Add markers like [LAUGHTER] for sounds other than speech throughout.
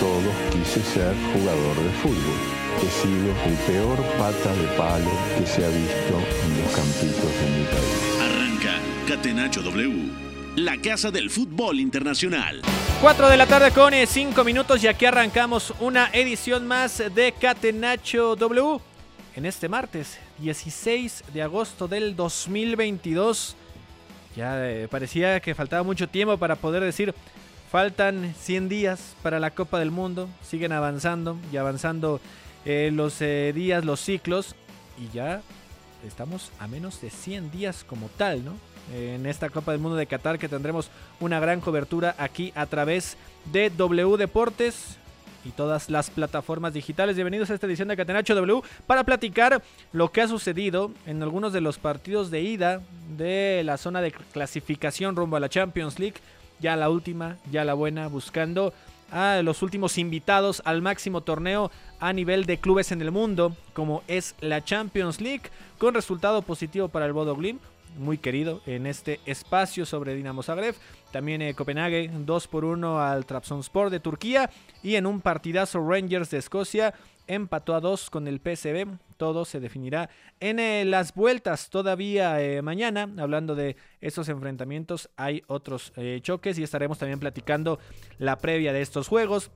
todos, quise ser jugador de fútbol. He sido el peor pata de palo que se ha visto en los campitos de mi país. Arranca Catenacho W, la casa del fútbol internacional. 4 de la tarde con 5 minutos y aquí arrancamos una edición más de Catenacho W en este martes 16 de agosto del 2022. Ya eh, parecía que faltaba mucho tiempo para poder decir faltan 100 días para la Copa del Mundo. Siguen avanzando y avanzando eh, los eh, días, los ciclos y ya estamos a menos de 100 días como tal, ¿no? En esta Copa del Mundo de Qatar que tendremos una gran cobertura aquí a través de W Deportes y todas las plataformas digitales. Bienvenidos a esta edición de Catenacho W para platicar lo que ha sucedido en algunos de los partidos de ida de la zona de clasificación rumbo a la Champions League. Ya la última, ya la buena, buscando a los últimos invitados al máximo torneo a nivel de clubes en el mundo, como es la Champions League, con resultado positivo para el Bodo Glimt, muy querido en este espacio sobre Dinamo Zagreb. También eh, Copenhague 2 por 1 al Trabzonspor de Turquía y en un partidazo Rangers de Escocia empató a 2 con el PSV. Todo se definirá en eh, las vueltas todavía eh, mañana. Hablando de esos enfrentamientos, hay otros eh, choques y estaremos también platicando la previa de estos juegos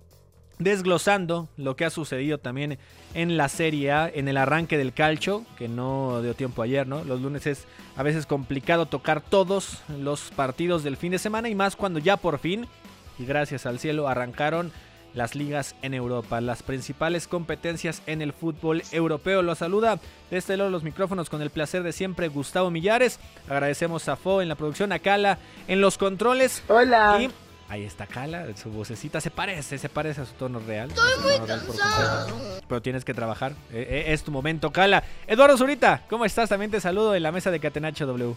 desglosando lo que ha sucedido también en la Serie A, en el arranque del calcio, que no dio tiempo ayer, ¿no? Los lunes es a veces complicado tocar todos los partidos del fin de semana y más cuando ya por fin, y gracias al cielo, arrancaron las ligas en Europa, las principales competencias en el fútbol europeo. Lo saluda de este lado los micrófonos con el placer de siempre Gustavo Millares. Agradecemos a Fo en la producción, a Cala en los controles. Hola. Y Ahí está Cala, su vocecita se parece, se parece a su tono real. Estoy muy cansado. Pero tienes que trabajar, eh, eh, es tu momento, Cala. Eduardo Zurita, ¿cómo estás? También te saludo en la mesa de Catenacho W.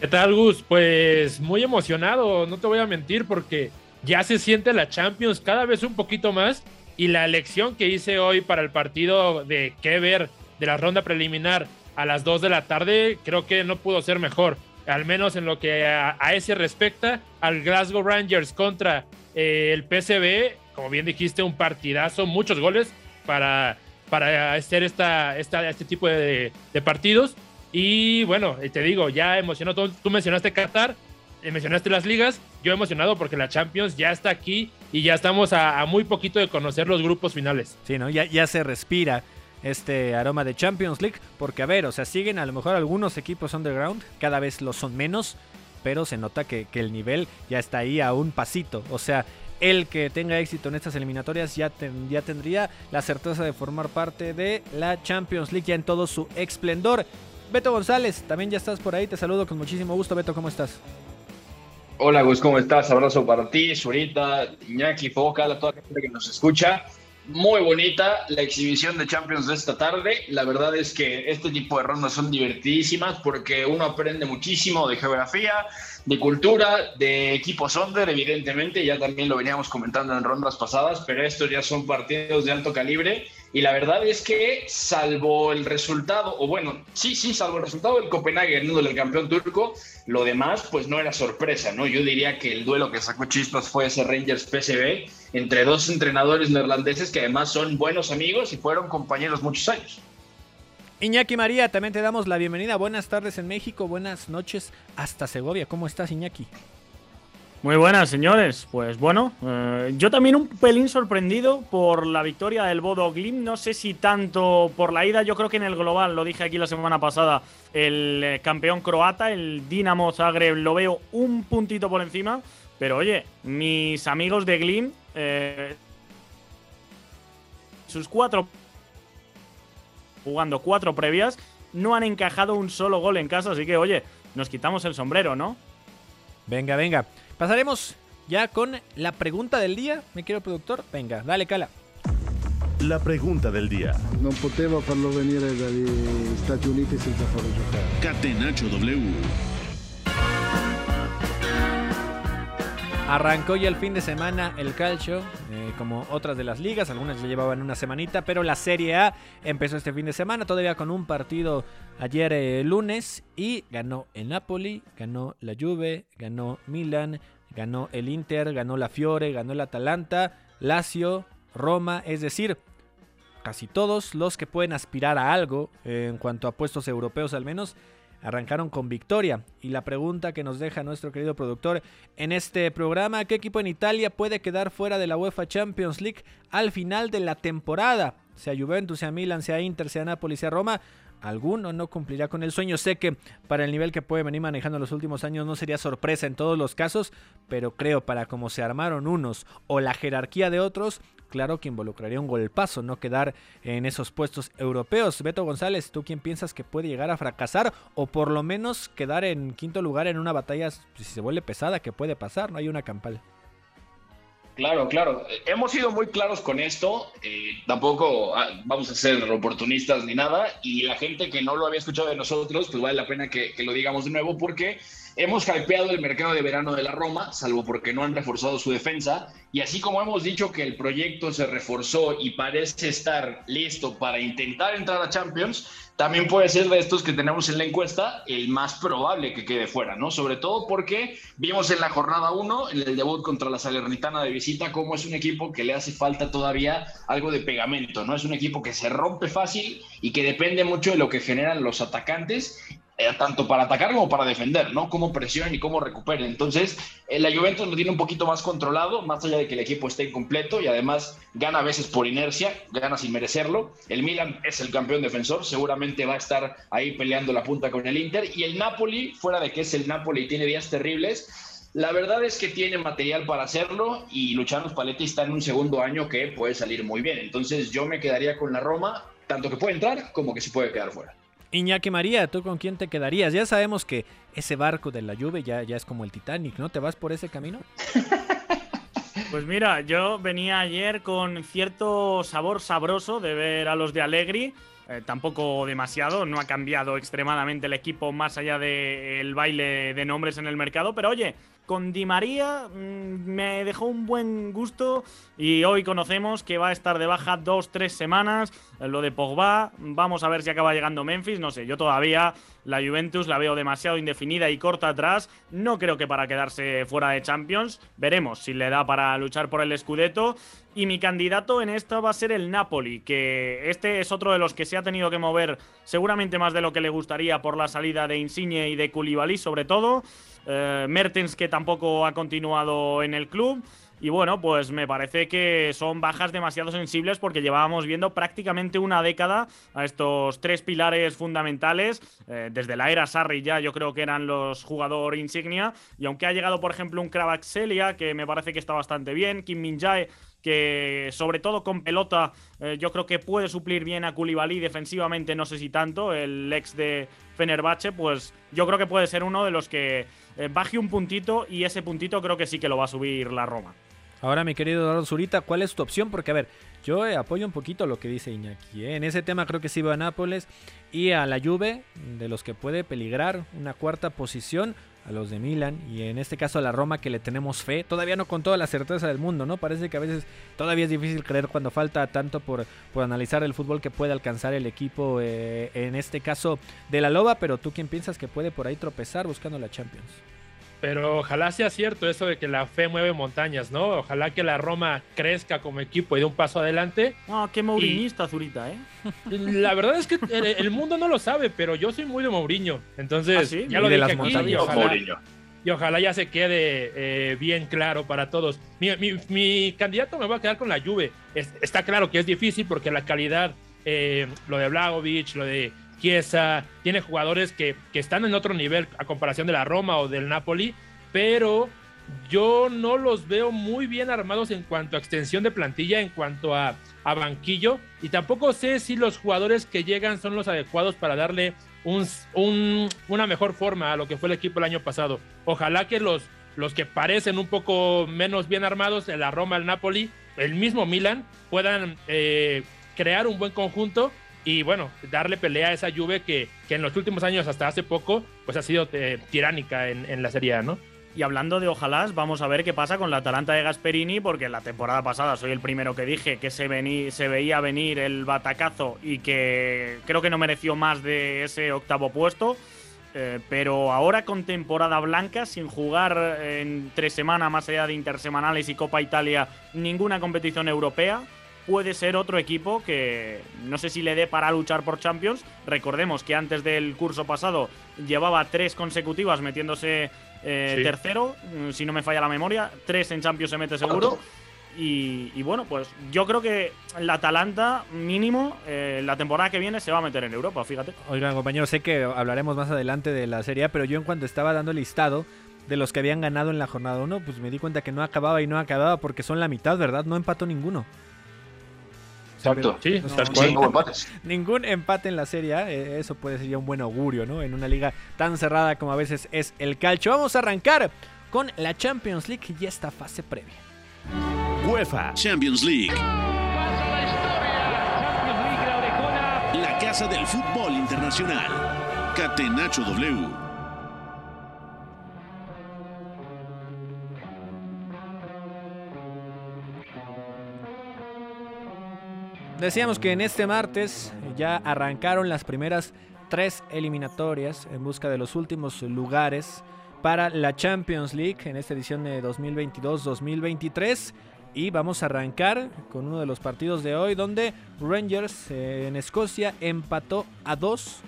¿Qué tal, Gus? Pues muy emocionado, no te voy a mentir, porque ya se siente la Champions cada vez un poquito más. Y la elección que hice hoy para el partido de qué ver de la ronda preliminar a las 2 de la tarde, creo que no pudo ser mejor. Al menos en lo que a, ese respecta, al Glasgow Rangers contra eh, el PSV, como bien dijiste, un partidazo, muchos goles para, para hacer esta, esta, este tipo de, partidos. Y bueno, te digo, ya emocionó. Tú, tú mencionaste Qatar, mencionaste las ligas. Yo emocionado porque la Champions ya está aquí y ya estamos a, muy poquito de conocer los grupos finales. Sí, ¿no? Ya, ya se respira este aroma de Champions League, porque a ver, o sea, siguen a lo mejor algunos equipos underground, cada vez lo son menos, pero se nota que, que el nivel ya está ahí a un pasito. O sea, el que tenga éxito en estas eliminatorias ya, ya tendría la certeza de formar parte de la Champions League ya en todo su esplendor. Beto González, también ya estás por ahí, te saludo con muchísimo gusto. Beto, ¿cómo estás? Hola Gus, ¿cómo estás? Abrazo para ti, Zurita, Iñaki, Foca, a toda la gente que nos escucha. Muy bonita la exhibición de Champions de esta tarde. La verdad es que este tipo de rondas son divertidísimas porque uno aprende muchísimo de geografía, de cultura, de equipos under, evidentemente. Ya también lo veníamos comentando en rondas pasadas, pero estos ya son partidos de alto calibre. Y la verdad es que, salvo el resultado, o bueno, sí, sí, salvo el resultado del Copenhague ganándole el campeón turco, lo demás, pues no era sorpresa, ¿no? Yo diría que el duelo que sacó chispas fue ese Rangers PSV entre dos entrenadores neerlandeses que además son buenos amigos y fueron compañeros muchos años. Iñaki María, también te damos la bienvenida. Buenas tardes en México, buenas noches hasta Segovia. ¿Cómo estás, Iñaki? Muy buenas, señores. Pues bueno, eh, yo también un pelín sorprendido por la victoria del Bodo Glimt. No sé si tanto por la ida, yo creo que en el global, lo dije aquí la semana pasada, el eh, campeón croata, el Dinamo Zagreb, lo veo un puntito por encima. Pero oye, mis amigos de Glimt, eh, sus cuatro jugando cuatro previas, no han encajado un solo gol en casa, así que oye, nos quitamos el sombrero, ¿no? Venga, venga. Pasaremos ya con la pregunta del día, mi querido productor. Venga, dale, cala. la pregunta del día. Non poteva farlo venire dagli Stati Uniti senza farlo giocare. Catenaccio W. Arrancó ya el fin de semana el calcio, eh, como otras de las ligas, algunas ya llevaban una semanita, pero la Serie A empezó este fin de semana, todavía con un partido ayer eh, lunes, y ganó el Napoli, ganó la Juve, ganó Milan, ganó el Inter, ganó la Fiore, ganó el Atalanta, Lazio, Roma, es decir, casi todos los que pueden aspirar a algo, eh, en cuanto a puestos europeos al menos, arrancaron con victoria. Y la pregunta que nos deja nuestro querido productor en este programa, ¿qué equipo en Italia puede quedar fuera de la UEFA Champions League al final de la temporada? Sea Juventus, sea Milan, sea Inter, sea Napoli, sea Roma. Alguno no cumplirá con el sueño. Sé que para el nivel que puede venir manejando los últimos años no sería sorpresa en todos los casos, pero creo para cómo se armaron unos o la jerarquía de otros, claro que involucraría un golpazo no quedar en esos puestos europeos. Beto González, ¿tú quién piensas que puede llegar a fracasar o por lo menos quedar en quinto lugar en una batalla, si se vuelve pesada, que puede pasar? No hay una campal. Claro, claro. Hemos sido muy claros con esto. Eh, tampoco ah, vamos a ser oportunistas ni nada. Y la gente que no lo había escuchado de nosotros, pues vale la pena que, que lo digamos de nuevo porque hemos hypeado el mercado de verano de la Roma, salvo porque no han reforzado su defensa. Y así como hemos dicho que el proyecto se reforzó y parece estar listo para intentar entrar a Champions, también puede ser de estos que tenemos en la encuesta el más probable que quede fuera, ¿no? Sobre todo porque vimos en la jornada 1, en el debut contra la Salernitana de visita, cómo es un equipo que le hace falta todavía algo de pegamento, ¿no? Es un equipo que se rompe fácil y que depende mucho de lo que generan los atacantes eh, tanto para atacar como para defender, ¿no? Cómo presionen y cómo recuperen. Entonces, eh, la Juventus lo tiene un poquito más controlado, más allá de que el equipo esté incompleto y además gana a veces por inercia, gana sin merecerlo. El Milan es el campeón defensor, seguramente va a estar ahí peleando la punta con el Inter. Y el Napoli, fuera de que es el Napoli y tiene días terribles, la verdad es que tiene material para hacerlo y Luciano Spalletti está en un segundo año que puede salir muy bien. Entonces, yo me quedaría con la Roma, tanto que puede entrar como que se puede quedar fuera. Iñaki María, ¿tú con quién te quedarías? Ya sabemos que ese barco de la lluvia ya, es como el Titanic, ¿no? ¿Te vas por ese camino? [LAUGHS] Pues mira, yo venía ayer con cierto sabor sabroso de ver a los de Allegri. Eh, tampoco demasiado, no ha cambiado extremadamente el equipo más allá del baile de nombres en el mercado, pero oye, con Di María mmm, me dejó un buen gusto y hoy conocemos que va a estar de baja dos, tres semanas. Lo de Pogba, vamos a ver si acaba llegando Memphis, no sé, yo todavía la Juventus la veo demasiado indefinida y corta atrás. No creo que para quedarse fuera de Champions. Veremos si le da para luchar por el Scudetto. Y mi candidato en esta va a ser el Napoli, que este es otro de los que se ha tenido que mover seguramente más de lo que le gustaría por la salida de Insigne y de Koulibaly sobre todo. Eh, Mertens que tampoco ha continuado en el club. Y bueno, pues me parece que son bajas demasiado sensibles porque llevábamos viendo prácticamente una década a estos tres pilares fundamentales. Eh, desde la era Sarri ya yo creo que eran los jugadores insignia. Y aunque ha llegado, por ejemplo, un Kravaxelia, que me parece que está bastante bien, Kim Min Jae, que sobre todo con pelota eh, yo creo que puede suplir bien a Koulibaly defensivamente, no sé si tanto, el ex de Fenerbahce, pues yo creo que puede ser uno de los que eh, baje un puntito y ese puntito creo que sí que lo va a subir la Roma. Ahora, mi querido Eduardo Zurita, ¿cuál es tu opción? Porque, a ver, yo eh, apoyo un poquito lo que dice Iñaki. En ese tema creo que sí va a Nápoles y a la Juve, de los que puede peligrar una cuarta posición, a los de Milan y en este caso a la Roma que le tenemos fe. Todavía no con toda la certeza del mundo, ¿no? Parece que a veces todavía es difícil creer cuando falta tanto por, por analizar el fútbol que puede alcanzar el equipo, eh, en este caso de la Loba, pero tú quién piensas que puede por ahí tropezar buscando la Champions. Pero ojalá sea cierto eso de que la fe mueve montañas, ¿no? Ojalá que la Roma crezca como equipo y dé un paso adelante. No, qué mourinista. Zurita, ¿eh? [LAUGHS] La verdad es que el, el, mundo no lo sabe, pero yo soy muy de Mourinho. Entonces, ¿Ah, sí? ya lo de dije las aquí montañas. y ojalá, y ojalá ya se quede eh, bien claro para todos. Mi, mi, mi, candidato me va a quedar con la Juve. Es, está claro que es difícil porque la calidad, eh, lo de Blagovic, lo de Chiesa, tiene jugadores que, que están en otro nivel a comparación de la Roma o del Napoli pero yo no los veo muy bien armados en cuanto a extensión de plantilla, en cuanto a, a, banquillo, y tampoco sé si los jugadores que llegan son los adecuados para darle un, un, una mejor forma a lo que fue el equipo el año pasado. Ojalá que los, los que parecen un poco menos bien armados, la Roma, el Napoli, el mismo Milan puedan eh, crear un buen conjunto y bueno, darle pelea a esa Juve que, que en los últimos años, hasta hace poco, pues ha sido eh, tiránica en, la Serie A, ¿no? Y hablando de ojalá, vamos a ver qué pasa con la Atalanta de Gasperini, porque la temporada pasada soy el primero que dije que se, vení, se veía venir el batacazo y que creo que no mereció más de ese octavo puesto. Eh, pero ahora con temporada blanca, sin jugar en tres semanas más allá de intersemanales y Copa Italia, ninguna competición europea, puede ser otro equipo que no sé si le dé para luchar por Champions. Recordemos que antes del curso pasado llevaba tres consecutivas metiéndose eh, sí. tercero, mm, si no me falla la memoria. Tres en Champions se mete seguro. Y, y, bueno, pues yo creo que la Atalanta, mínimo, eh, la temporada que viene se va a meter en Europa, fíjate. Oigan, compañeros, sé que hablaremos más adelante de la Serie pero yo en cuanto estaba dando el listado de los que habían ganado en la jornada 1, pues me di cuenta que no acababa y no acababa porque son la mitad, ¿verdad? No empató ninguno. Exacto. Sí, no, no empates. Ningún empate en la Serie eh, eso puede ser ya un buen augurio, ¿no? En una liga tan cerrada como a veces es el calcio. Vamos a arrancar con la Champions League y esta fase previa. UEFA Champions League. La casa del fútbol internacional. Catenacho W. Decíamos que en este martes ya arrancaron las primeras tres eliminatorias en busca de los últimos lugares para la Champions League en esta edición de 2022-2023. Y vamos a arrancar con uno de los partidos de hoy donde Rangers eh, en Escocia empató a dos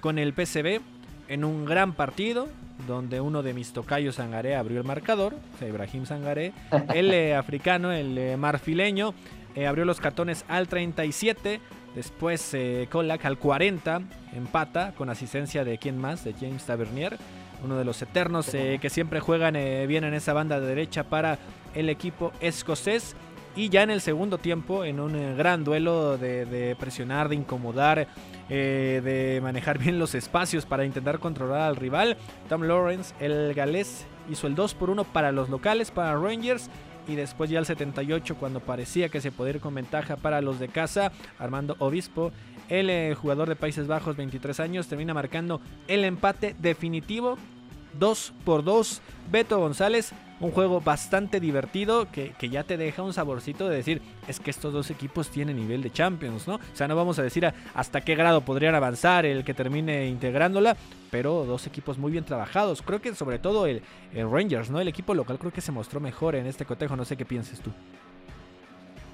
con el PCB en un gran partido donde uno de mis tocayos Sangaré abrió el marcador, Ibrahim Sangaré, el eh, africano, el eh, marfileño, eh, abrió los cartones al 37. Después eh, Colac al 40 empata con asistencia de quién más, de James Tavernier, uno de los eternos eh, que siempre juegan eh, bien en esa banda de derecha para el equipo escocés. Y ya en el segundo tiempo, en un gran duelo de, de presionar, de incomodar, eh, de manejar [LAUGHS] bien los espacios para intentar controlar al rival, Tom Lawrence, el galés, hizo el 2 por 1 para los locales, para Rangers y después ya al 78 cuando parecía que se podía ir con ventaja para los de casa, Armando Obispo, el eh, jugador de Países Bajos, 23 años, termina marcando el empate definitivo. 2 por 2, Beto González, un juego bastante divertido que, que, ya te deja un saborcito de decir, es que estos dos equipos tienen nivel de Champions, ¿no? O sea, no vamos a decir hasta qué grado podrían avanzar el que termine integrándola, pero dos equipos muy bien trabajados. Creo que sobre todo el, el Rangers, ¿no? El equipo local creo que se mostró mejor en este cotejo, no sé qué pienses tú.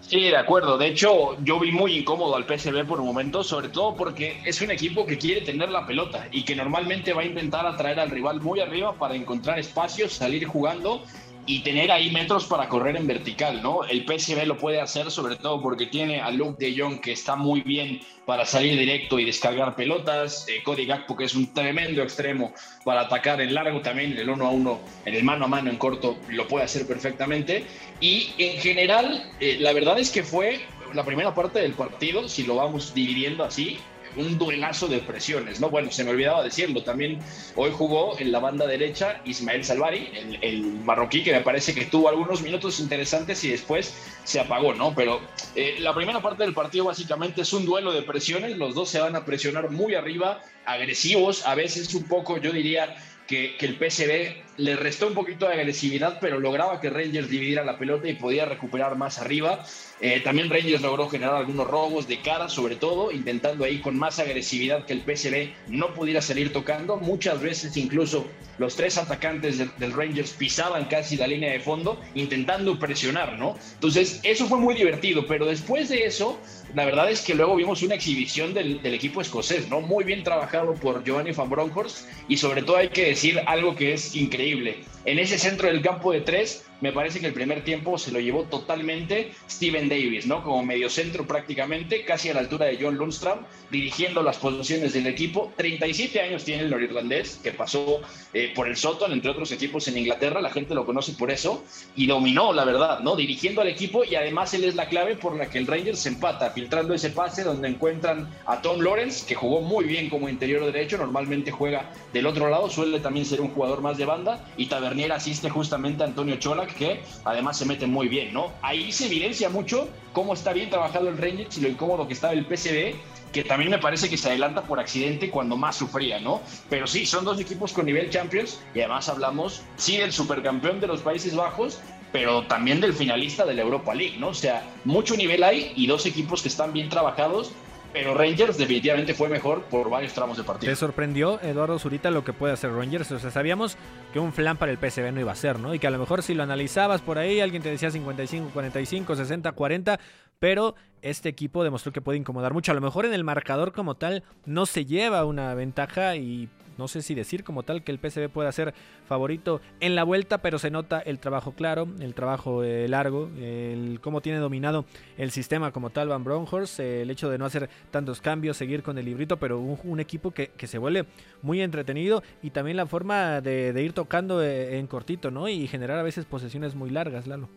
Sí, de acuerdo. De hecho, yo vi muy incómodo al PSV por un momento, sobre todo porque es un equipo que quiere tener la pelota y que normalmente va a intentar atraer al rival muy arriba para encontrar espacios, salir jugando y tener ahí metros para correr en vertical, ¿no? El PSV lo puede hacer sobre todo porque tiene a Luke de Jong que está muy bien para salir directo y descargar pelotas, eh, Cody Gakpo que es un tremendo extremo para atacar en largo también, el uno a uno, en el mano a mano en corto lo puede hacer perfectamente y en general eh, la verdad es que fue la primera parte del partido, si lo vamos dividiendo así, un duelazo de presiones, ¿no? Bueno, se me olvidaba decirlo, también hoy jugó en la banda derecha Ismael Salvari, el, marroquí, que me parece que tuvo algunos minutos interesantes y después se apagó, ¿no? Pero eh, la primera parte del partido básicamente es un duelo de presiones, los dos se van a presionar muy arriba, agresivos, a veces un poco, yo diría, que, que, el PSV le restó un poquito de agresividad, pero lograba que Rangers dividiera la pelota y podía recuperar más arriba. Eh, también Rangers logró generar algunos robos de cara, sobre todo, intentando ahí con más agresividad que el PSV no pudiera salir tocando. Muchas veces incluso los tres atacantes de, del Rangers pisaban casi la línea de fondo, intentando presionar, ¿no? Entonces, eso fue muy divertido, pero después de eso, la verdad es que luego vimos una exhibición del, del equipo escocés, ¿no? Muy bien trabajado por Giovanni Van Bronckhorst y sobre todo hay que decir algo que es increíble increíble. En ese centro del campo de tres, me parece que el primer tiempo se lo llevó totalmente Steven Davis, ¿no? Como mediocentro prácticamente, casi a la altura de John Lundstrom, dirigiendo las posiciones del equipo. 37 años tiene el norirlandés, que pasó eh, por el Soton, entre otros equipos en Inglaterra, la gente lo conoce por eso, y dominó, la verdad, ¿no? Dirigiendo al equipo, y además él es la clave por la que el Rangers se empata, filtrando ese pase donde encuentran a Tom Lawrence, que jugó muy bien como interior derecho, normalmente juega del otro lado, suele también ser un jugador más de banda, y Tabernier Garnier asiste justamente a Antonio Cholak, que además se mete muy bien, ¿no? Ahí se evidencia mucho cómo está bien trabajado el Rangers y lo incómodo que estaba el PCB, que también me parece que se adelanta por accidente cuando más sufría, ¿no? Pero sí, son dos equipos con nivel Champions y además hablamos, sí, del supercampeón de los Países Bajos, pero también del finalista de la Europa League, ¿no? O sea, mucho nivel hay y dos equipos que están bien trabajados pero Rangers definitivamente fue mejor por varios tramos de partido. ¿Te sorprendió, Eduardo Zurita, lo que puede hacer Rangers? O sea, sabíamos que un flan para el PSV no iba a ser, ¿no? Y que a lo mejor si lo analizabas por ahí, alguien te decía 55, 45, 60, 40, pero este equipo demostró que puede incomodar mucho. A lo mejor en el marcador como tal no se lleva una ventaja y no sé si decir como tal que el PSV pueda ser favorito en la vuelta, pero se nota el trabajo claro, el trabajo eh, largo, el cómo tiene dominado el sistema como tal Van Bronckhorst, el hecho de no hacer tantos cambios, seguir con el librito, pero un, equipo que, se vuelve muy entretenido y también la forma de, ir tocando eh, en cortito, ¿no? Y generar a veces posesiones muy largas, Lalo.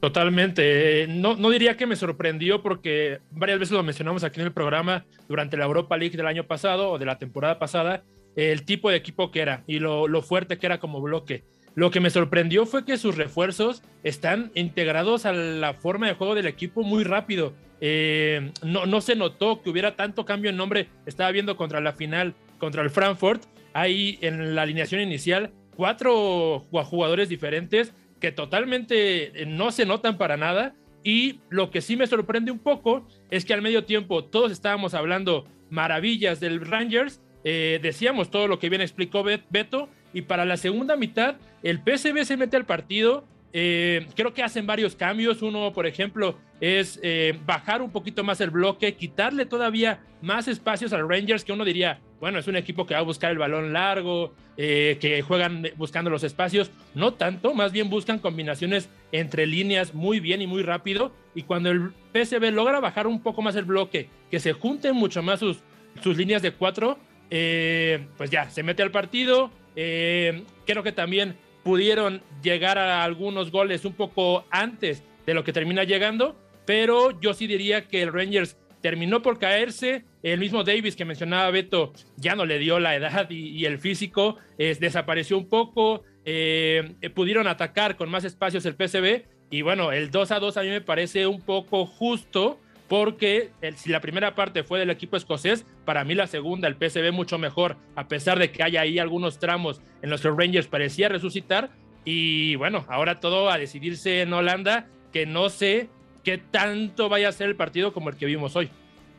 Totalmente. No, no diría que me sorprendió porque varias veces lo mencionamos aquí en el programa durante la Europa League del año pasado o de la temporada pasada el tipo de equipo que era y lo, fuerte que era como bloque. Lo que me sorprendió fue que sus refuerzos están integrados a la forma de juego del equipo muy rápido. Eh, no, no se notó que hubiera tanto cambio en nombre. Estaba viendo contra la final, contra el Frankfurt, ahí en la alineación inicial, cuatro jugadores diferentes que totalmente eh, no se notan para nada. Y lo que sí me sorprende un poco es que al medio tiempo todos estábamos hablando maravillas del Rangers eh, decíamos todo lo que bien explicó Beto. Y para la segunda mitad, el PSV se mete al partido. Eh, creo que hacen varios cambios. Uno, por ejemplo, es eh, bajar un poquito más el bloque, quitarle todavía más espacios al Rangers, que uno diría, bueno, es un equipo que va a buscar el balón largo, que juegan buscando los espacios. No tanto, más bien buscan combinaciones entre líneas muy bien y muy rápido. Y cuando el PSV logra bajar un poco más el bloque, que se junten mucho más sus, sus líneas de cuatro, eh, pues ya, se mete al partido. Eh, creo que también pudieron llegar a algunos goles un poco antes de lo que termina llegando, pero yo sí diría que el Rangers terminó por caerse. El mismo Davis que mencionaba Beto ya no le dio la edad y, el físico, desapareció un poco. Eh, pudieron atacar con más espacios el PCB y bueno, el 2 a 2 a mí me parece un poco justo porque si la primera parte fue del equipo escocés, para mí la segunda, el PSV mucho mejor, a pesar de que hay ahí algunos tramos en los que Rangers parecía resucitar. Y bueno, ahora todo a decidirse en Holanda, que no sé qué tanto vaya a ser el partido como el que vimos hoy.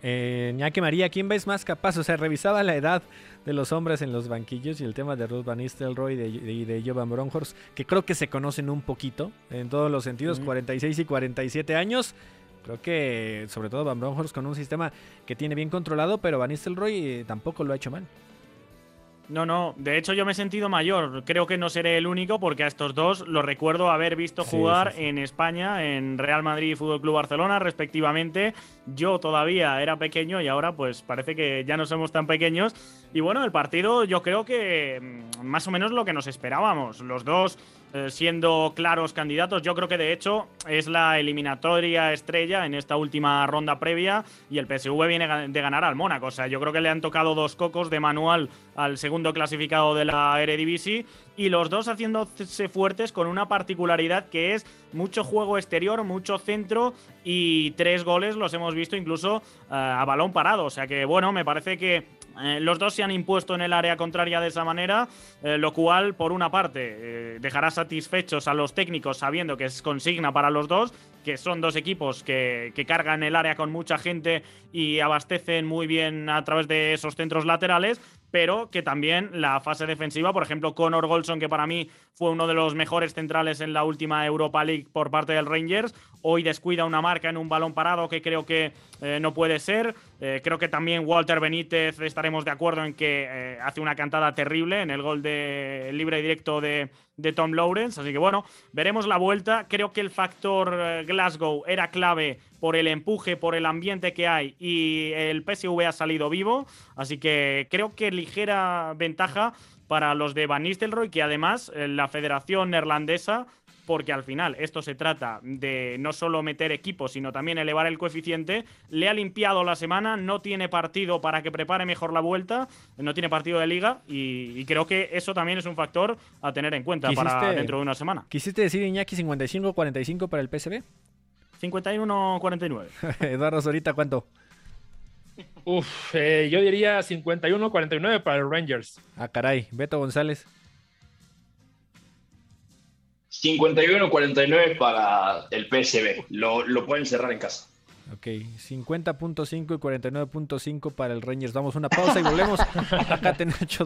Eh, que María, ¿quién ves más capaz? O sea, revisaba la edad de los hombres en los banquillos y el tema de Ruth Van Nistelrooy y de, de, Jovan Bronhorst, que creo que se conocen un poquito en todos los sentidos, 46 y 47 años. Creo que, sobre todo Van Bronckhorst con un sistema que tiene bien controlado, pero Van Nistelrooy eh, tampoco lo ha hecho mal. No, no, de hecho yo me he sentido mayor. Creo que no seré el único porque a estos dos los recuerdo haber visto jugar en España, en Real Madrid y Fútbol Club Barcelona, respectivamente. Yo todavía era pequeño y ahora pues parece que ya no somos tan pequeños. Y bueno, el partido yo creo que mm, más o menos lo que nos esperábamos. Los dos siendo claros candidatos. Yo creo que de hecho es la eliminatoria estrella en esta última ronda previa y el PSV viene de ganar al Mónaco. O sea, yo creo que le han tocado dos cocos de manual al segundo clasificado de la Eredivisie y los dos haciéndose fuertes con una particularidad que es mucho juego exterior, mucho centro y tres goles los hemos visto incluso eh, a balón parado. O sea que bueno, me parece que eh, los dos se han impuesto en el área contraria de esa manera, eh, lo cual, por una parte, dejará satisfechos a los técnicos sabiendo que es consigna para los dos, que son dos equipos que, que, cargan el área con mucha gente y abastecen muy bien a través de esos centros laterales, pero que también la fase defensiva, por ejemplo, Conor Golson, que para mí fue uno de los mejores centrales en la última Europa League por parte del Rangers, hoy descuida una marca en un balón parado que creo que eh, no puede ser. Eh, creo que también Walter Benítez estaremos de acuerdo en que eh, hace una cantada terrible en el gol de libre y directo de, de Tom Lawrence. Así que bueno, veremos la vuelta. Creo que el factor Glasgow era clave por el empuje, por el ambiente que hay y el PSV ha salido vivo. Así que creo que ligera ventaja para los de Van Nistelrooy, que además la Federación Neerlandesa porque al final esto se trata de no solo meter equipos, sino también elevar el coeficiente. Le ha limpiado la semana, no tiene partido para que prepare mejor la vuelta, no tiene partido de liga y, creo que eso también es un factor a tener en cuenta para dentro de una semana. ¿Quisiste decir Iñaki 55-45 para el PSB? 51-49. [LAUGHS] Eduardo Zorita, ¿cuánto? Uf, eh, yo diría 51-49 para el Rangers. Ah, caray. Beto González. 51-49 para el PSB. Lo, lo, pueden cerrar en casa. Ok, 50.5 y 49.5 para el Rangers. Damos una pausa y volvemos acá Nacho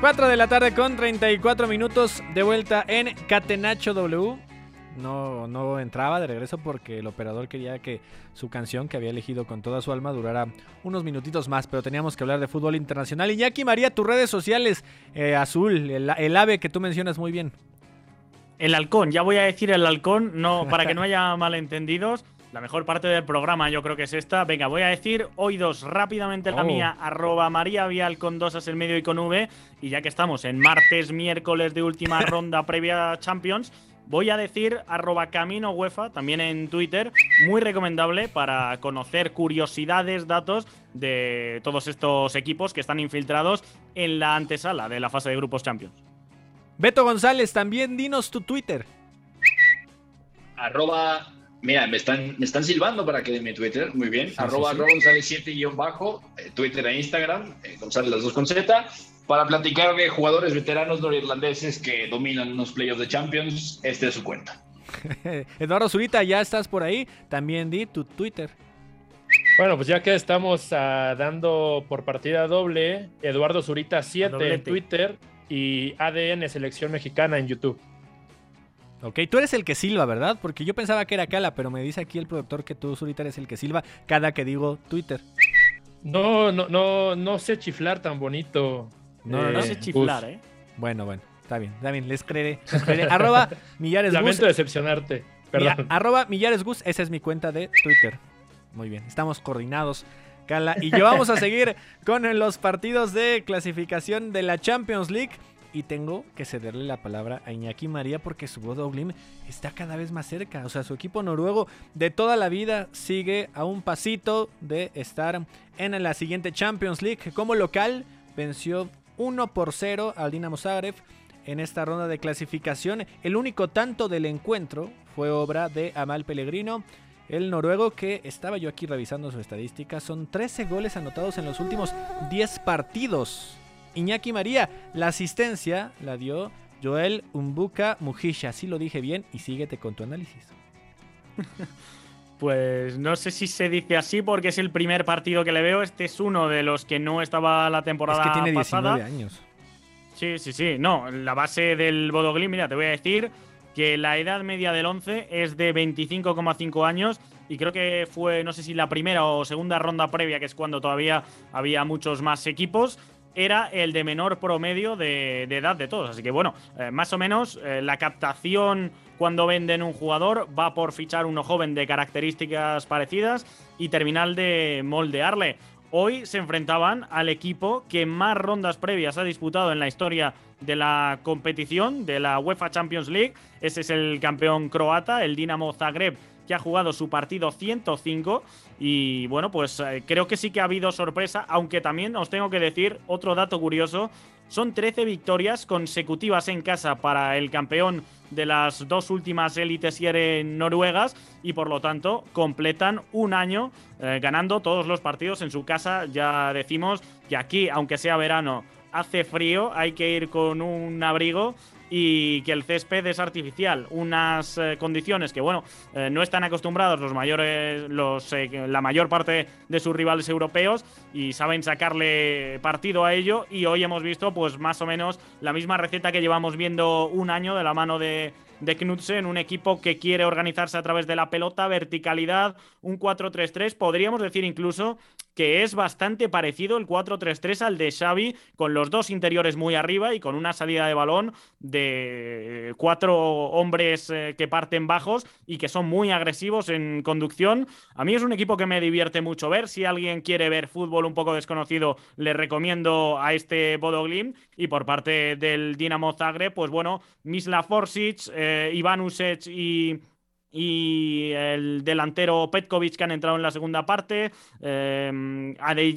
4 de la tarde con 34 minutos de vuelta en Catenacho W. No, no entraba de regreso porque el operador quería que su canción que había elegido con toda su alma durara unos minutitos más, pero teníamos que hablar de fútbol internacional. Iñaki María, tus redes sociales, eh, Azul, el, el ave que tú mencionas muy bien. El halcón, ya voy a decir el halcón, no, para que no [LAUGHS] haya malentendidos. La mejor parte del programa yo creo que es esta. Venga, voy a decir hoy dos rápidamente la oh. mía, arroba María Vial con dos as el medio y con V. Y ya que estamos en martes, miércoles de última [LAUGHS] ronda previa a Champions, voy a decir arroba Camino UEFA, también en Twitter, muy recomendable para conocer curiosidades, datos de todos estos equipos que están infiltrados en la antesala de la fase de grupos Champions. Beto González, también dinos tu Twitter. Arroba Mira, me están, me están silbando para que dé mi Twitter. Muy bien. arroba González 7 guion bajo, eh, Twitter e Instagram, eh, González las dos con Z, para platicar de jugadores veteranos norirlandeses que dominan unos playoffs de Champions. Este es su cuenta. [LAUGHS] Eduardo Zurita, ya estás por ahí. También di tu Twitter. Bueno, pues ya que estamos ah, dando por partida doble, Eduardo Zurita 7 en Twitter y ADN Selección Mexicana en YouTube. Ok, tú eres el que silba, ¿verdad? Porque yo pensaba que era Cala, pero me dice aquí el productor que tú, Zurita, eres el que silba cada que digo Twitter. No, no, no, no sé chiflar tan bonito. No, no, sé eh, chiflar, ¿eh? Bueno, bueno, está bien, está bien, les creeré. [LAUGHS] arroba Millares Lamento decepcionarte, perdón. arroba Millares Gus, esa es mi cuenta de Twitter. Muy bien, estamos coordinados. Cala, y yo vamos a seguir con los partidos de clasificación de la Champions League y tengo que cederle la palabra a Iñaki María porque su Bodo Glim está cada vez más cerca. O sea, su equipo noruego de toda la vida sigue a un pasito de estar en la siguiente Champions League. Como local, venció 1 por 0 al Dinamo Zagreb en esta ronda de clasificación. El único tanto del encuentro fue obra de Amal Pellegrino. El noruego que estaba yo aquí revisando su estadística, son 13 goles anotados en los últimos 10 partidos Iñaki María. La asistencia la dio Joel Umbuka Mujisha. Sí lo dije bien y síguete con tu análisis. [LAUGHS] Pues no sé si se dice así porque es el primer partido que le veo. Este es uno de los que no estaba la temporada es que tiene 19 años. Sí, sí, sí. No, la base del Bodoglin, mira, te voy a decir que la edad media del 11 es de 25,5 años y creo que fue, no sé si la primera o segunda ronda previa, que es cuando todavía había muchos más equipos era el de menor promedio de, edad de todos. Así que bueno, eh, más o menos eh, la captación cuando venden un jugador va por fichar uno joven de características parecidas y terminar de moldearle. Hoy se enfrentaban al equipo que más rondas previas ha disputado en la historia de la competición, de la UEFA Champions League. Ese es el campeón croata, el Dinamo Zagreb, que ha jugado su partido 105 y bueno, pues eh, creo que sí que ha habido sorpresa, aunque también os tengo que decir otro dato curioso, son 13 victorias consecutivas en casa para el campeón de las dos últimas élites noruegas y por lo tanto completan un año eh, ganando todos los partidos en su casa. Ya decimos que aquí, aunque sea verano, hace frío, hay que ir con un abrigo y que el césped es artificial. Unas eh, condiciones que, bueno, eh, no están acostumbrados los mayores, los, eh, la mayor parte de sus rivales europeos y saben sacarle partido a ello. Y hoy hemos visto, pues, más o menos la misma receta que llevamos viendo un año de la mano de de Knudsen, un equipo que quiere organizarse a través de la pelota, verticalidad, un 4-3-3. Podríamos decir incluso que es bastante parecido el 4-3-3 al de Xavi, con los dos interiores muy arriba y con una salida de balón de cuatro hombres eh, que parten bajos y que son muy agresivos en conducción. A mí es un equipo que me divierte mucho ver. Si alguien quiere ver fútbol un poco desconocido, le recomiendo a este Bodo Y por parte del Dinamo Zagreb, pues bueno, Misla Forsic, eh, Iván Usec y y el delantero Petkovic que han entrado en la segunda parte, eh,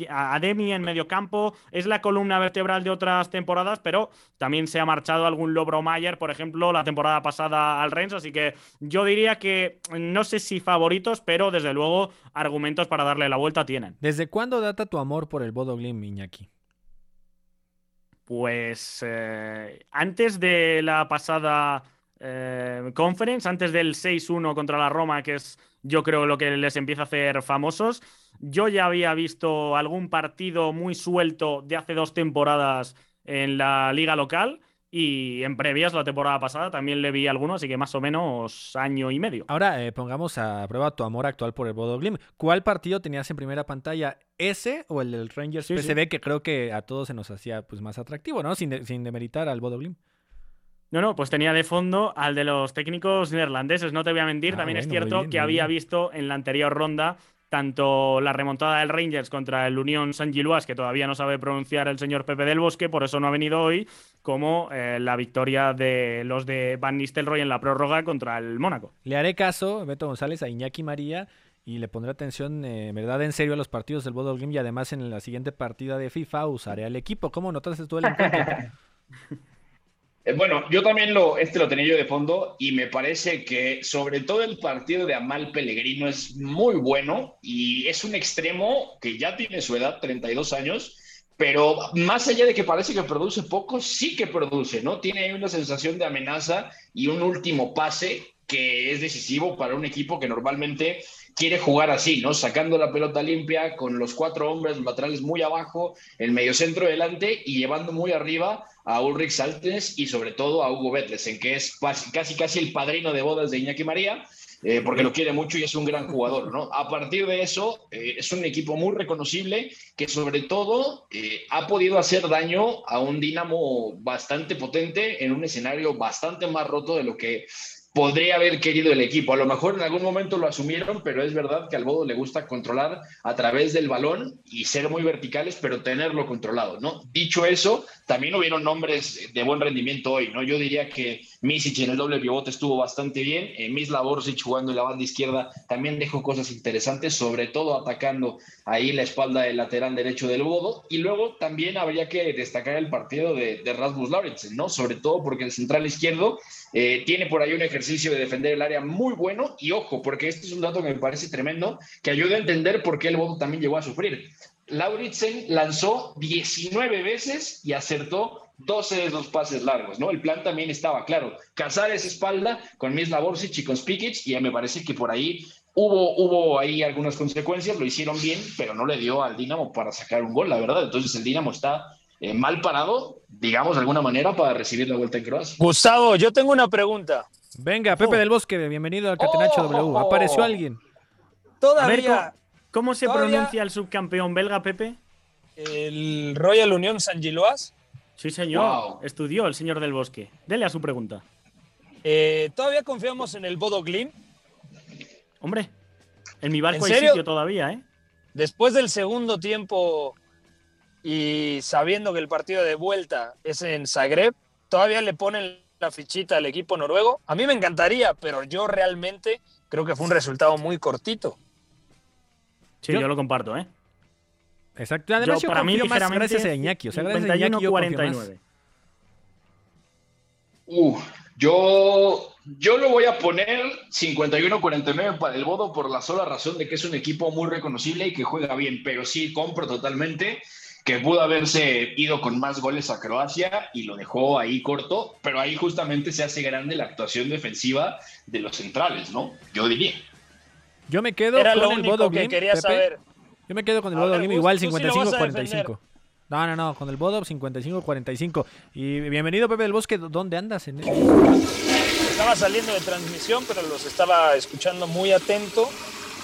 Ademi en medio campo, es la columna vertebral de otras temporadas, pero también se ha marchado algún Lobro Mayer, por ejemplo, la temporada pasada al Rennes, así que yo diría que no sé si favoritos, pero desde luego argumentos para darle la vuelta tienen. ¿Desde cuándo data tu amor por el Bodo Glim, Iñaki? Pues eh, antes de la pasada eh, conference, antes del 6-1 contra la Roma, que es yo creo lo que les empieza a hacer famosos. Yo ya había visto algún partido muy suelto de hace dos temporadas en la liga local y en previas la temporada pasada también le vi alguno, así que más o menos año y medio. Ahora eh, pongamos a prueba tu amor actual por el Bodo Glim. ¿Cuál partido tenías en primera pantalla? ¿Ese o el del Rangers PSV que creo que a todos se nos hacía pues más atractivo, ¿no? Sin, sin demeritar al Bodo Glim. No, no, pues tenía de fondo al de los técnicos neerlandeses, no te voy a mentir. Ah, También es cierto que había visto en la anterior ronda tanto la remontada del Rangers contra el Unión San Giluas, que todavía no sabe pronunciar el señor Pepe del Bosque, por eso no ha venido hoy, como eh, la victoria de los de Van Nistelrooy en la prórroga contra el Mónaco. Le haré caso, Beto González, a Iñaki María y le pondré atención, eh, verdad, en serio a los partidos del Bodo Game y además en la siguiente partida de FIFA usaré al equipo. ¿Cómo notaste tú el encuentro? [LAUGHS] Eh, bueno, yo también lo, este lo tenía yo de fondo y me parece que sobre todo el partido de Amal Pellegrino es muy bueno y es un extremo que ya tiene su edad, 32 años, pero más allá de que parece que produce poco, sí que produce, ¿no? Tiene una sensación de amenaza y un último pase que es decisivo para un equipo que normalmente quiere jugar así, ¿no? Sacando la pelota limpia con los cuatro hombres laterales muy abajo, el mediocentro delante y llevando muy arriba a Ulrich Saltnes y sobre todo a Hugo en que es casi casi el padrino de bodas de Iñaki María. Eh, porque lo quiere mucho y es un gran jugador, ¿no? A partir de eso, eh, es un equipo muy reconocible que sobre todo eh, ha podido hacer daño a un Dinamo bastante potente en un escenario bastante más roto de lo que podría haber querido el equipo. A lo mejor en algún momento lo asumieron, pero es verdad que al Bodo le gusta controlar a través del balón y ser muy verticales, pero tenerlo controlado, ¿no? Dicho eso, también hubieron nombres de buen rendimiento hoy, ¿no? Yo diría que Misic en el doble pivote estuvo bastante bien, eh, Misla Borsic jugando en la banda izquierda también dejó cosas interesantes, sobre todo atacando ahí la espalda del lateral derecho del Bodo, y luego también habría que destacar el partido de, de Rasmus ¿no? Sobre todo porque el central izquierdo eh, tiene por ahí un ejercicio de defender el área muy bueno y ojo, porque este es un dato que me parece tremendo, que ayuda a entender por qué el Bodo también llegó a sufrir. Lauritsen lanzó 19 veces y acertó 12 de los pases largos, ¿no? El plan también estaba claro, cazar esa espalda con Misla Borsic y con Spikic y me parece que por ahí hubo, hubo ahí algunas consecuencias, lo hicieron bien, pero no le dio al Dinamo para sacar un gol, la verdad. Entonces el Dinamo está eh, mal parado, digamos de alguna manera, para recibir la vuelta en Croacia. Gustavo, yo tengo una pregunta. Venga, Pepe oh. del Bosque, bienvenido al Catenacho W. Oh. ¿Apareció alguien? Todavía. ¿cómo, se pronuncia el subcampeón belga, Pepe? El Royal Union San Giloas. Sí, señor. Estudió el señor del Bosque. Dele a su pregunta. Eh, ¿Todavía confiamos en el Bodo Glim? Hombre, en mi barco hay sitio todavía, ¿eh? Después del segundo tiempo y sabiendo que el partido de vuelta es en Zagreb, todavía le ponen la fichita al equipo noruego. A mí me encantaría, pero yo realmente creo que fue un resultado muy cortito. Sí, yo, lo comparto, ¿eh? Exacto. Además, yo, para mí, más gracias a Iñaki. O sea, gracias a Iñaki, 49. Uh, yo, yo lo voy a poner 51-49 para el Bodo por la sola razón de que es un equipo muy reconocible y que juega bien, pero sí compro totalmente que pudo haberse ido con más goles a Croacia y lo dejó ahí corto, pero ahí justamente se hace grande la actuación defensiva de los centrales, ¿no? Yo diría. Yo me quedo Era con lo el único Bodo que quería Pepe. saber. Yo me quedo con el A Bodo ver, igual tú sí lo vas a 55-45. No, no, no, con el Bodo 55-45. Y bienvenido Pepe del Bosque, ¿dónde andas? En Estaba saliendo de transmisión, pero los estaba escuchando muy atento.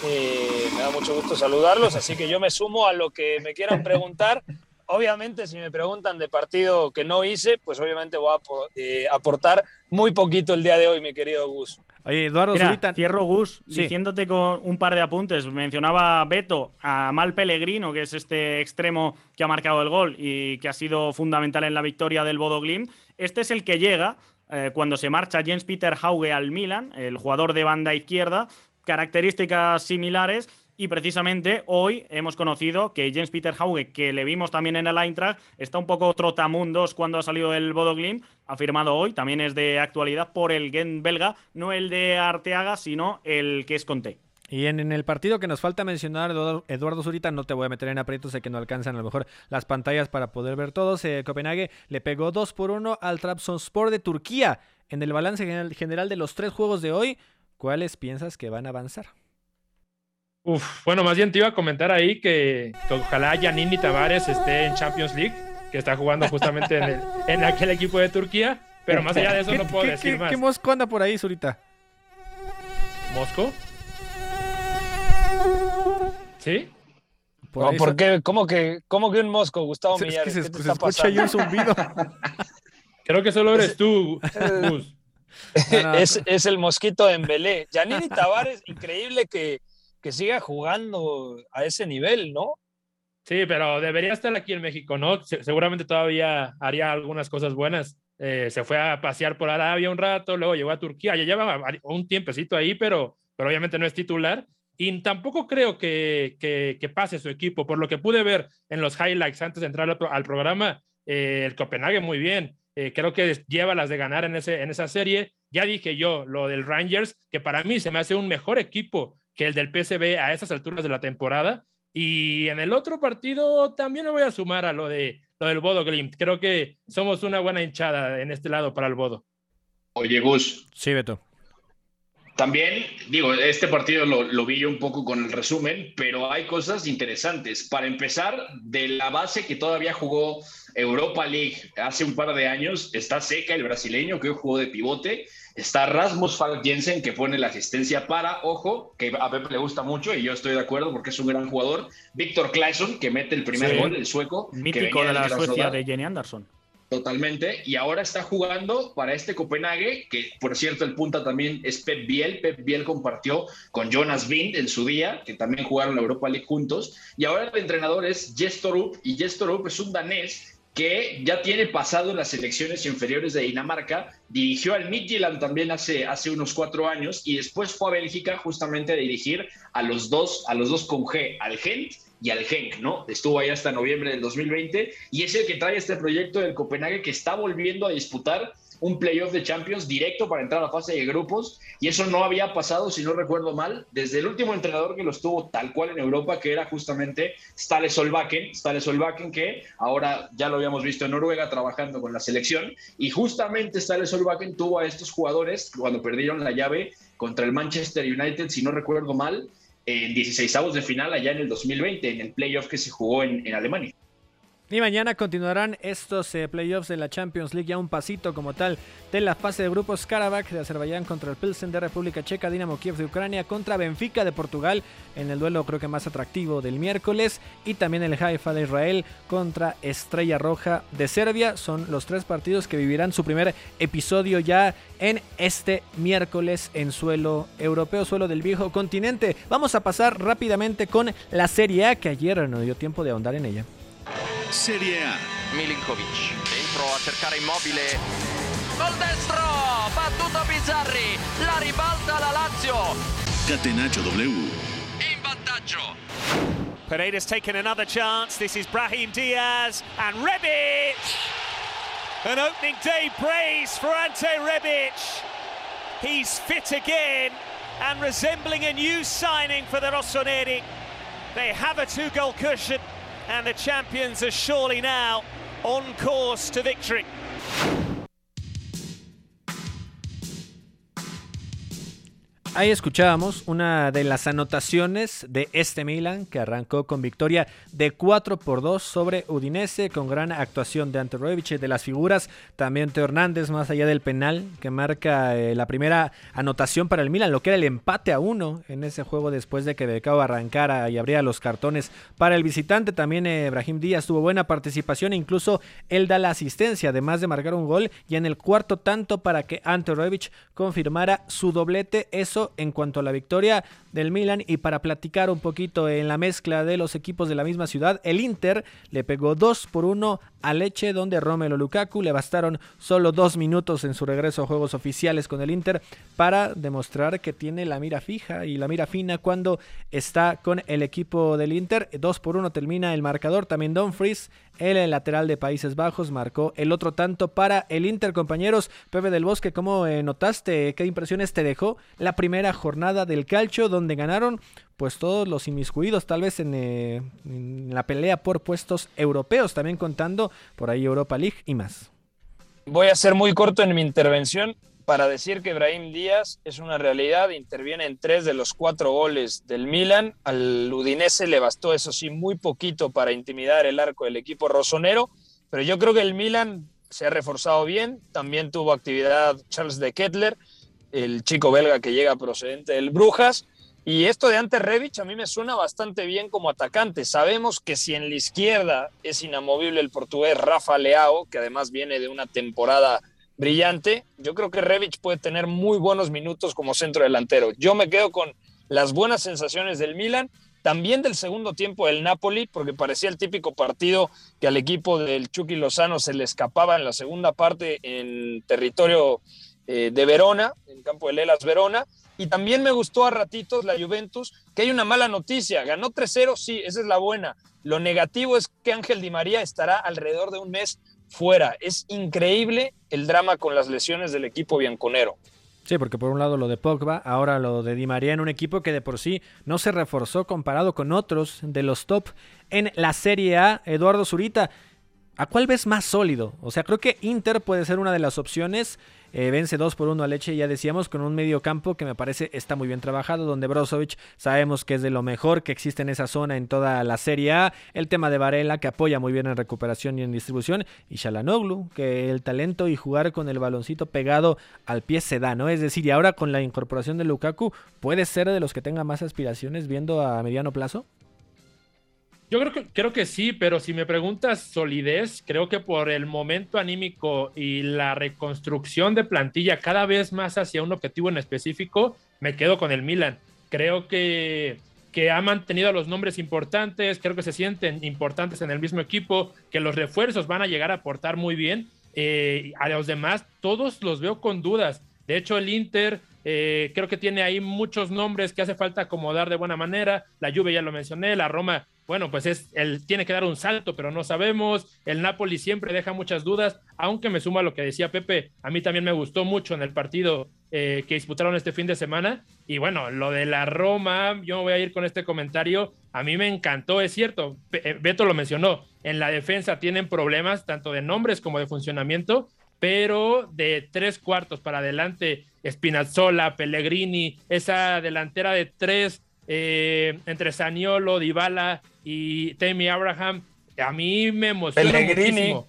Eh, me da mucho gusto saludarlos, así que yo me sumo a lo que me quieran preguntar. Obviamente, si me preguntan de partido que no hice, pues obviamente voy a eh, aportar muy poquito el día de hoy, mi querido Gus. Oye, Eduardo Mira, Zurita. cierro Gus Sí. diciéndote con un par de apuntes. Mencionaba Beto a Mal Pellegrino, que es este extremo que ha marcado el gol y que ha sido fundamental en la victoria del Bodo Glimt. Este es el que llega eh, cuando se marcha Jens Peter Hauge al Milan, el jugador de banda izquierda, características similares. Y precisamente hoy hemos conocido que Jens Peter Hauge, que le vimos también en el Eintracht, está un poco trotamundos cuando ha salido del Bodo Glimt. Ha firmado hoy, también es de actualidad por el Gent belga, no el de Arteaga, sino el que es Conte. Y en, en el partido que nos falta mencionar, Eduardo, Zurita, no te voy a meter en aprietos, sé que no alcanzan a lo mejor las pantallas para poder ver todos. Eh, Copenhague le pegó 2 por 1 al Trabzonspor de Turquía. En el balance general de los tres juegos de hoy, ¿cuáles piensas que van a avanzar? Uf, bueno, más bien te iba a comentar ahí que, que ojalá Yanini Tavares esté en Champions League, que está jugando justamente en, el- [LAUGHS] en aquel equipo de Turquía, pero más allá de eso ¿Qué- no puedo qué- decir qué- más. ¿Qué mosco anda por ahí, Zurita? ¿Mosco? ¿Sí? Por No, ahí ¿por son- qué? ¿Cómo que, cómo que un mosco, Gustavo Es que Millares? se, ¿Qué te se está escucha ahí un zumbido. [LAUGHS] Creo que solo eres tú, Gus. [LAUGHS] No, no, es, es el mosquito de Embelé. Yanini Tavares, increíble que, que siga jugando a ese nivel, ¿no? Sí, pero debería estar aquí en México, ¿no? Se- seguramente todavía haría algunas cosas buenas. Eh, se fue a pasear por Arabia un rato, luego llegó a Turquía, ya lleva un tiempecito ahí, pero, pero obviamente no es titular. Y tampoco creo que, que, que pase su equipo. Por lo que pude ver en los highlights antes de entrar al programa, eh, el Copenhague muy bien. Eh, creo que lleva las de ganar en, ese, en esa serie. Ya dije yo, lo del Rangers, que para mí se me hace un mejor equipo que el del PSV a esas alturas de la temporada. Y en el otro partido también me voy a sumar a lo, de, lo del Bodo Glimt. Creo que somos una buena hinchada en este lado para el Bodo. Oye, Gus, Sí, Beto. También, digo, este partido lo, lo vi yo un poco con el resumen, pero hay cosas interesantes. Para empezar, de la base que todavía jugó Europa League hace un par de años, está Seca, el brasileño, que hoy jugó de pivote. Está Rasmus Falk Jensen, que pone la asistencia para, ojo, que a Pepe le gusta mucho y yo estoy de acuerdo porque es un gran jugador. Víctor Claesson, que mete el primer Sí. gol, el sueco. que Mítico de la Suecia de Jenny Anderson. Totalmente. Y ahora está jugando para este Copenhague, que por cierto el punta también es Pep Biel. Pep Biel compartió con Jonas Vind en su día, que también jugaron la Europa League juntos. Y ahora el entrenador es Gestorup, y Gestorup es un danés que ya tiene pasado en las selecciones inferiores de Dinamarca, dirigió al Midtjylland también hace, hace unos cuatro años y después fue a Bélgica justamente a dirigir a los dos, a los dos con G, al Gent y al Genk, ¿no? Estuvo ahí hasta noviembre del 2020 y es el que trae este proyecto del Copenhague que está volviendo a disputar un playoff de Champions directo para entrar a la fase de grupos y eso no había pasado, si no recuerdo mal, desde el último entrenador que lo estuvo tal cual en Europa, que era justamente Stale Solbakken, Stale Solbakken que ahora ya lo habíamos visto en Noruega trabajando con la selección y justamente Stale Solbakken tuvo a estos jugadores cuando perdieron la llave contra el Manchester United, si no recuerdo mal, en 16avos de final allá en el 2020, en el playoff que se jugó en, en Alemania. Y mañana continuarán estos eh, playoffs de la Champions League, ya un pasito como tal de la fase de grupos Karabakh de Azerbaiyán contra el Pilsen de República Checa, Dinamo Kiev de Ucrania contra Benfica de Portugal en el duelo creo que más atractivo del miércoles y también el Haifa de Israel contra Estrella Roja de Serbia. Son los tres partidos que vivirán su primer episodio ya en este miércoles en suelo europeo, suelo del viejo continente. Vamos a pasar rápidamente con la Serie A que ayer no dio tiempo de ahondar en ella. Serie A. Milinkovic dentro a cercare immobile col destro battuto Bizzarri la ribalta la Lazio Catenaccio W. in vantaggio Pereira's taken another chance. This is Brahim Diaz and Rebic. An opening day praise for Ante Rebic. He's fit again and resembling a new signing for the Rossoneri. They have a two goal cushion and the champions are surely now on course to victory. Ahí escuchábamos una de las anotaciones de este Milan que arrancó con victoria de 4 por 2 sobre Udinese con gran actuación de Ante Rebic de las figuras, también Teo Hernández más allá del penal que marca eh, la primera anotación para el Milan, lo que era el empate a uno en ese juego después de que Becao arrancara y abría los cartones para el visitante, también eh, Brahim Díaz tuvo buena participación incluso él da la asistencia además de marcar un gol y en el cuarto tanto para que Ante Rebic confirmara su doblete, eso en cuanto a la victoria del Milan y para platicar un poquito en la mezcla de los equipos de la misma ciudad, el Inter le pegó 2 por 1 a Leche donde Romelu Lukaku le bastaron solo dos minutos en su regreso a juegos oficiales con el Inter para demostrar que tiene la mira fija y la mira fina cuando está con el equipo del Inter. 2 por 1 termina el marcador, también Dumfries el lateral de Países Bajos marcó el otro tanto para el Inter, compañeros. Pepe del Bosque, ¿cómo eh, notaste? ¿Qué impresiones te dejó la primera jornada del calcio donde ganaron pues todos los inmiscuidos tal vez en, eh, en la pelea por puestos europeos, también contando por ahí Europa League y más? Voy a ser muy corto en mi intervención para decir que Ibrahim Díaz es una realidad, interviene en tres de los cuatro goles del Milan, al Udinese le bastó eso sí muy poquito para intimidar el arco del equipo rosonero, pero yo creo que el Milan se ha reforzado bien, también tuvo actividad Charles de Kettler, el chico belga que llega procedente del Brujas, y esto de Ante Rebic a mí me suena bastante bien como atacante. Sabemos que si en la izquierda es inamovible el portugués Rafa Leao, que además viene de una temporada brillante. Yo creo que Rebic puede tener muy buenos minutos como centro delantero. Yo me quedo con las buenas sensaciones del Milan, también del segundo tiempo del Napoli, porque parecía el típico partido que al equipo del Chucky Lozano se le escapaba en la segunda parte en territorio eh, de Verona, en campo de Lelas Verona. Y también me gustó a ratitos la Juventus, que hay una mala noticia. Ganó 3-0, sí, esa es la buena. Lo negativo es que Ángel Di María estará alrededor de un mes fuera. Es increíble el drama con las lesiones del equipo bianconero. Sí, porque por un lado lo de Pogba, ahora lo de Di María en un equipo que de por sí no se reforzó comparado con otros de los top en la Serie A. Eduardo Zurita, ¿a cuál ves más sólido? O sea, creo que Inter puede ser una de las opciones eh, vence 2 por 1 a Leche, ya decíamos, con un medio campo que me parece está muy bien trabajado, donde Brozovic sabemos que es de lo mejor que existe en esa zona en toda la Serie A. El tema de Varela, que apoya muy bien en recuperación y en distribución. Y Shalanoglu, que el talento y jugar con el baloncito pegado al pie se da, ¿no? Es decir, y ahora con la incorporación de Lukaku, ¿puede ser de los que tenga más aspiraciones viendo a mediano plazo? Yo creo que, creo que sí, pero si me preguntas solidez, creo que por el momento anímico y la reconstrucción de plantilla cada vez más hacia un objetivo en específico, me quedo con el Milan. Creo que, que ha mantenido a los nombres importantes, creo que se sienten importantes en el mismo equipo, que los refuerzos van a llegar a aportar muy bien. Eh, a los demás, todos los veo con dudas. De hecho, el Inter eh, creo que tiene ahí muchos nombres que hace falta acomodar de buena manera. La Juve ya lo mencioné, la Roma bueno, pues es, él tiene que dar un salto, pero no sabemos. El Napoli siempre deja muchas dudas, aunque me suma lo que decía Pepe, a mí también me gustó mucho en el partido eh, que disputaron este fin de semana. Y bueno, lo de la Roma, yo voy a ir con este comentario, a mí me encantó, es cierto, eh, Beto lo mencionó, en la defensa tienen problemas tanto de nombres como de funcionamiento, pero de tres cuartos para adelante, Spinazzola, Pellegrini, esa delantera de tres eh, entre Saniolo, Dybala y Tammy Abraham, a mí me emociona muchísimo.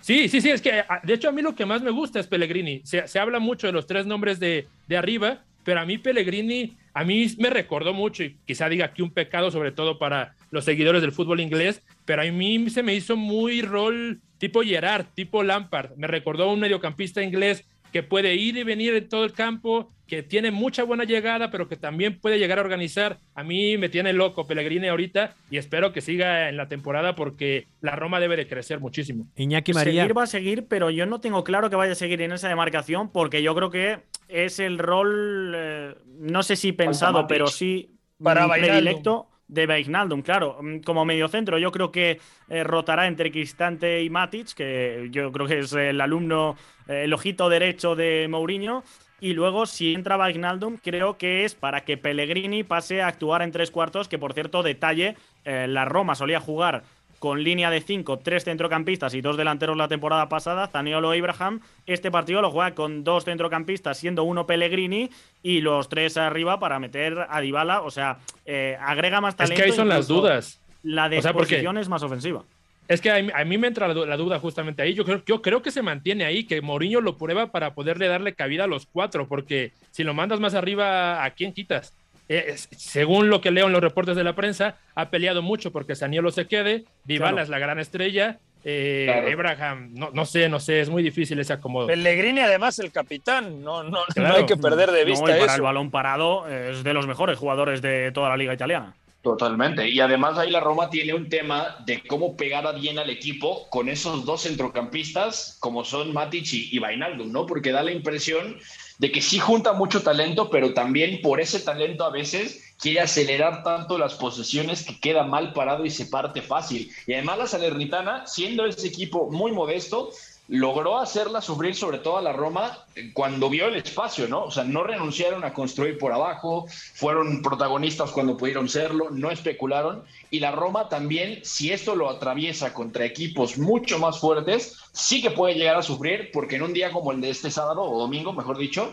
Sí, sí, sí, es que de hecho a mí lo que más me gusta es Pellegrini. Se, habla mucho de los tres nombres de, de, arriba, pero a mí Pellegrini, a mí me recordó mucho, y quizá diga aquí un pecado, sobre todo para los seguidores del fútbol inglés, pero a mí se me hizo muy rol tipo Gerard, tipo Lampard. Me recordó a un mediocampista inglés que puede ir y venir en todo el campo, que tiene mucha buena llegada, pero que también puede llegar a organizar. A mí me tiene loco Pellegrini ahorita y espero que siga en la temporada porque la Roma debe de crecer muchísimo. Iñaki María. Seguir va a seguir, pero yo no tengo claro que vaya a seguir en esa demarcación porque yo creo que es el rol, eh, no sé si pensado, pero sí para predilecto de Wijnaldum, claro. Mm, como mediocentro, yo creo que eh, rotará entre Cristante y Matic, que yo creo que es el alumno, eh, el ojito derecho de Mourinho. Y luego, si entra Wijnaldum, creo que es para que Pellegrini pase a actuar en tres cuartos, que por cierto, detalle, eh, la Roma solía jugar con línea de 5, tres centrocampistas y dos delanteros la temporada pasada, Zaniolo e Ibrahim. Este partido lo juega con dos centrocampistas, siendo uno Pellegrini y los tres arriba para meter a Dybala. O sea, eh, agrega más talento. Es que ahí son las dudas. La disposición es más ofensiva. Es que a mí, me entra la duda justamente ahí. Yo creo, yo creo que se mantiene ahí, que Mourinho lo prueba para poderle darle cabida a los cuatro, porque si lo mandas más arriba, ¿a quién quitas? Eh, según lo que leo en los reportes de la prensa, ha peleado mucho porque Saniolo se quede, Dybala es la gran estrella, eh, Abraham, no, no, sé, no sé, es muy difícil ese acomodo. Pellegrini además el capitán, no, no, no hay que perder de vista para eso. el balón parado es de los mejores jugadores de toda la liga italiana. Totalmente. Y además ahí la Roma tiene un tema de cómo pegar a bien al equipo con esos dos centrocampistas como son Matic y, y ¿no? Porque da la impresión de que sí junta mucho talento, pero también por ese talento a veces quiere acelerar tanto las posesiones que queda mal parado y se parte fácil. Y además la Salernitana, siendo ese equipo muy modesto, logró hacerla sufrir sobre todo a la Roma cuando vio el espacio, ¿no? O sea, no renunciaron a construir por abajo, fueron protagonistas cuando pudieron serlo, no especularon. Y la Roma también, si esto lo atraviesa contra equipos mucho más fuertes, sí que puede llegar a sufrir, porque en un día como el de este sábado o domingo, mejor dicho,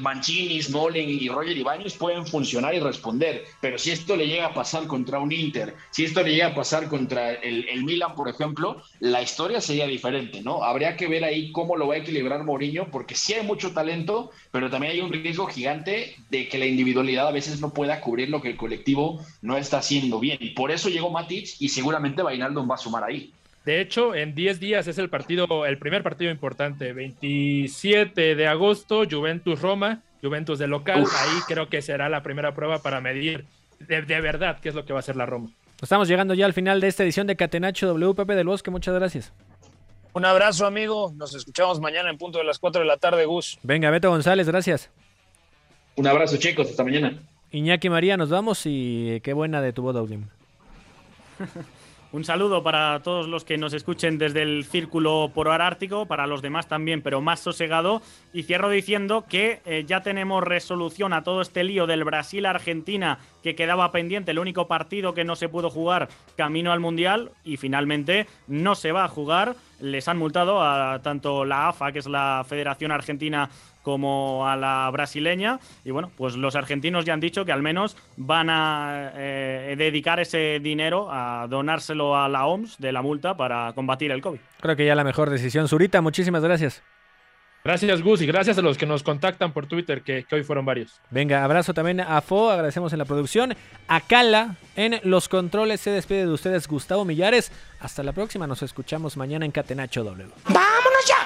Mancini, Smalling y Roger Ibáñez pueden funcionar y responder, pero si esto le llega a pasar contra un Inter, si esto le llega a pasar contra el, el, Milan, por ejemplo, la historia sería diferente, ¿no? Habría que ver ahí cómo lo va a equilibrar Mourinho, porque sí hay mucho talento, pero también hay un riesgo gigante de que la individualidad a veces no pueda cubrir lo que el colectivo no está haciendo bien. Por eso llegó Matic y seguramente Vainaldo va a sumar ahí. De hecho, en 10 días es el partido, el primer partido importante. 27 de agosto, Juventus-Roma, Juventus de local. Ahí creo que será la primera prueba para medir de, verdad qué es lo que va a hacer la Roma. Estamos llegando ya al final de esta edición de Catenacho WPP del Bosque. Muchas gracias. Un abrazo, amigo. Nos escuchamos mañana en punto de las 4 de la tarde, Gus. Venga, Beto González, gracias. Un abrazo, chicos. Hasta mañana. Iñaki María, nos vamos y qué buena de tu boda, [LAUGHS] Un saludo para todos los que nos escuchen desde el círculo polar ártico, para los demás también, pero más sosegado. Y cierro diciendo que eh, ya tenemos resolución a todo este lío del Brasil-Argentina que quedaba pendiente, el único partido que no se pudo jugar camino al Mundial y finalmente no se va a jugar. Les han multado a tanto la AFA, que es la Federación Argentina como a la brasileña. Y bueno, pues los argentinos ya han dicho que al menos van a eh, dedicar ese dinero a donárselo a la OMS de la multa para combatir el COVID. Creo que ya la mejor decisión. Zurita, muchísimas gracias. Gracias, Gus, y gracias a los que nos contactan por Twitter, que, que, hoy fueron varios. Venga, abrazo también a Fo, agradecemos en la producción. A Cala, en los controles, se despide de ustedes Gustavo Millares. Hasta la próxima, nos escuchamos mañana en Catenacho W. ¡Vámonos ya!